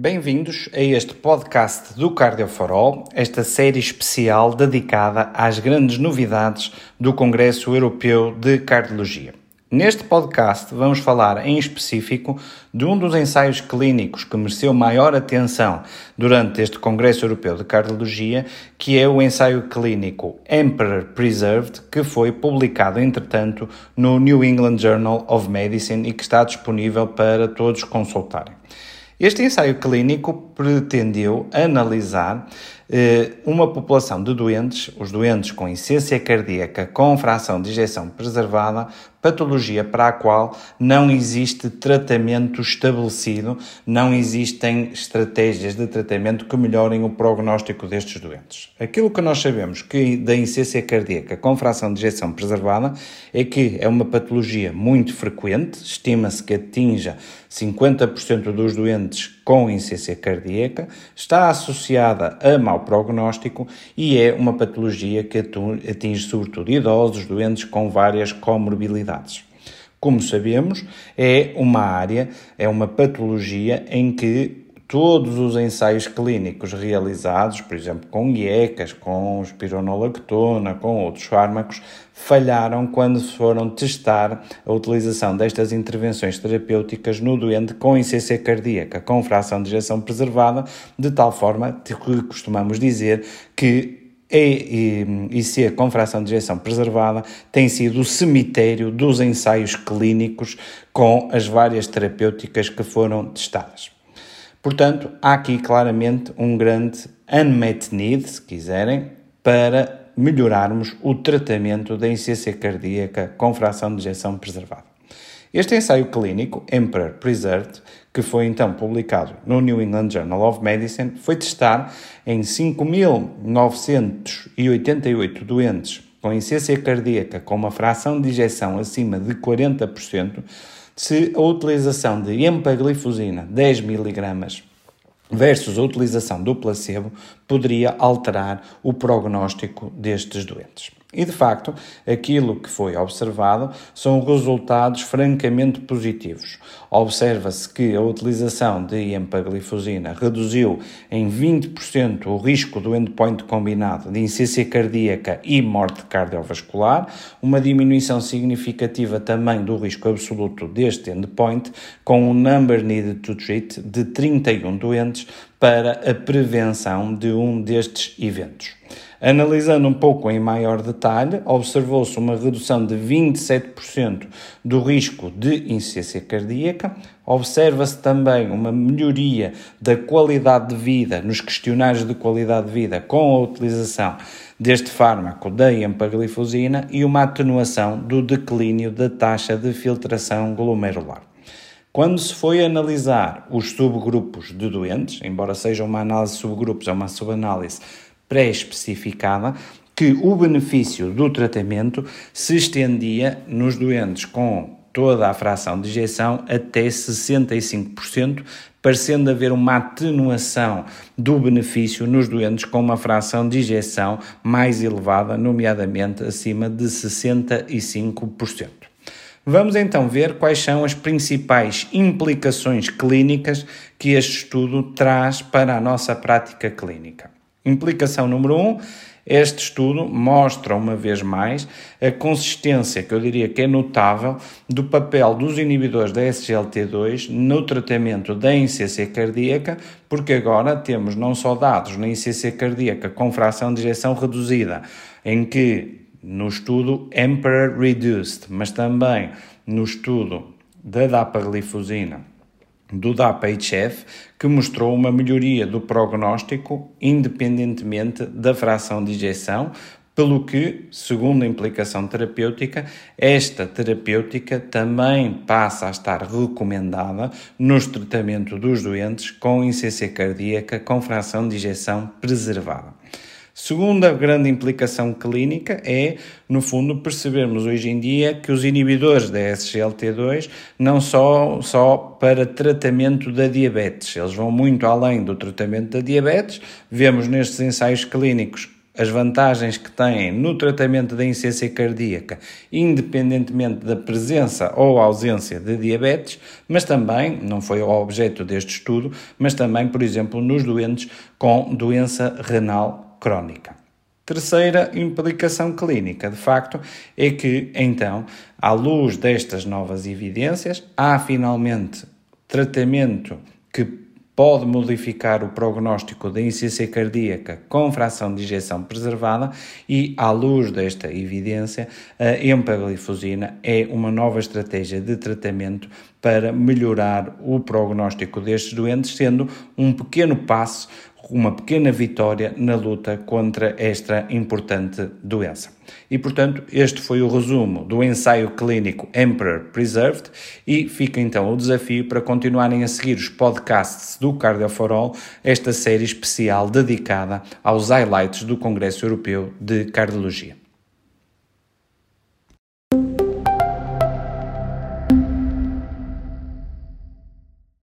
Bem-vindos a este podcast do Cardio for All, esta série especial dedicada às grandes novidades do Congresso Europeu de Cardiologia. Neste podcast vamos falar em específico de um dos ensaios clínicos que mereceu maior atenção durante este Congresso Europeu de Cardiologia, que é o ensaio clínico Emperor Preserved, que foi publicado, entretanto, no New England Journal of Medicine e que está disponível para todos consultarem. Este ensaio clínico pretendeu analisar uma população de doentes, os doentes com insuficiência cardíaca com fração de ejeção preservada, patologia para a qual não existe tratamento estabelecido, não existem estratégias de tratamento que melhorem o prognóstico destes doentes. Aquilo que nós sabemos que da insuficiência cardíaca com fração de ejeção preservada é que é uma patologia muito frequente, estima-se que atinja 50% dos doentes com insuficiência cardíaca, está associada a mau prognóstico e é uma patologia que atinge sobretudo idosos, doentes com várias comorbilidades. Como sabemos, é uma área, é uma patologia em que todos os ensaios clínicos realizados, por exemplo, com IECAS, com espironolactona, com outros fármacos, falharam quando foram testar a utilização destas intervenções terapêuticas no doente com ICC cardíaca, com fração de ejeção preservada, de tal forma que costumamos dizer que IC com fração de ejeção preservada tem sido o cemitério dos ensaios clínicos com as várias terapêuticas que foram testadas. Portanto, há aqui claramente um grande unmet need, se quiserem, para melhorarmos o tratamento da insuficiência cardíaca com fração de ejeção preservada. Este ensaio clínico, Emperor Preserved, que foi então publicado no New England Journal of Medicine, foi testar em 5.988 doentes com insuficiência cardíaca com uma fração de ejeção acima de 40%, se a utilização de empaglifosina 10 mg versus a utilização do placebo poderia alterar o prognóstico destes doentes. E de facto, aquilo que foi observado são resultados francamente positivos. Observa-se que a utilização de empaglifosina reduziu em 20% o risco do endpoint combinado de insuficiência cardíaca e morte cardiovascular, uma diminuição significativa também do risco absoluto deste endpoint, com um number needed to treat de 31 doentes para a prevenção de um destes eventos. Analisando um pouco em maior detalhe, observou-se uma redução de 27% do risco de insuficiência cardíaca, observa-se também uma melhoria da qualidade de vida nos questionários de qualidade de vida com a utilização deste fármaco da empaglifosina e uma atenuação do declínio da taxa de filtração glomerular. Quando se foi analisar os subgrupos de doentes, embora seja uma análise de subgrupos, é uma subanálise pré-especificada, que o benefício do tratamento se estendia nos doentes com toda a fração de injeção até 65%, parecendo haver uma atenuação do benefício nos doentes com uma fração de injeção mais elevada, nomeadamente acima de 65%. Vamos então ver quais são as principais implicações clínicas que este estudo traz para a nossa prática clínica. Implicação número 1. Um, este estudo mostra uma vez mais a consistência, que eu diria que é notável, do papel dos inibidores da SGLT2 no tratamento da insuficiência cardíaca, porque agora temos não só dados na insuficiência cardíaca com fração de ejeção reduzida, em que no estudo Emperor Reduced, mas também no estudo da dapaglifosina do DAPA-HF, que mostrou uma melhoria do prognóstico independentemente da fração de injeção, pelo que, segundo a implicação terapêutica, esta terapêutica também passa a estar recomendada no tratamento dos doentes com insuficiência cardíaca com fração de injeção preservada. Segunda grande implicação clínica é, no fundo, percebermos hoje em dia que os inibidores da SGLT2 não só, só para tratamento da diabetes, eles vão muito além do tratamento da diabetes. Vemos nestes ensaios clínicos as vantagens que têm no tratamento da insuficiência cardíaca, independentemente da presença ou ausência de diabetes, mas também, não foi o objeto deste estudo, mas também, por exemplo, nos doentes com doença renal crónica. Terceira implicação clínica, de facto, é que, então, à luz destas novas evidências, há finalmente tratamento que pode modificar o prognóstico da insuficiência cardíaca com fração de injeção preservada e, à luz desta evidência, a empaglifosina é uma nova estratégia de tratamento para melhorar o prognóstico destes doentes, sendo um pequeno passo uma pequena vitória na luta contra esta importante doença. E, portanto, este foi o resumo do ensaio clínico Emperor Preserved e fica então o desafio para continuarem a seguir os podcasts do Cardio for All, esta série especial dedicada aos highlights do Congresso Europeu de Cardiologia.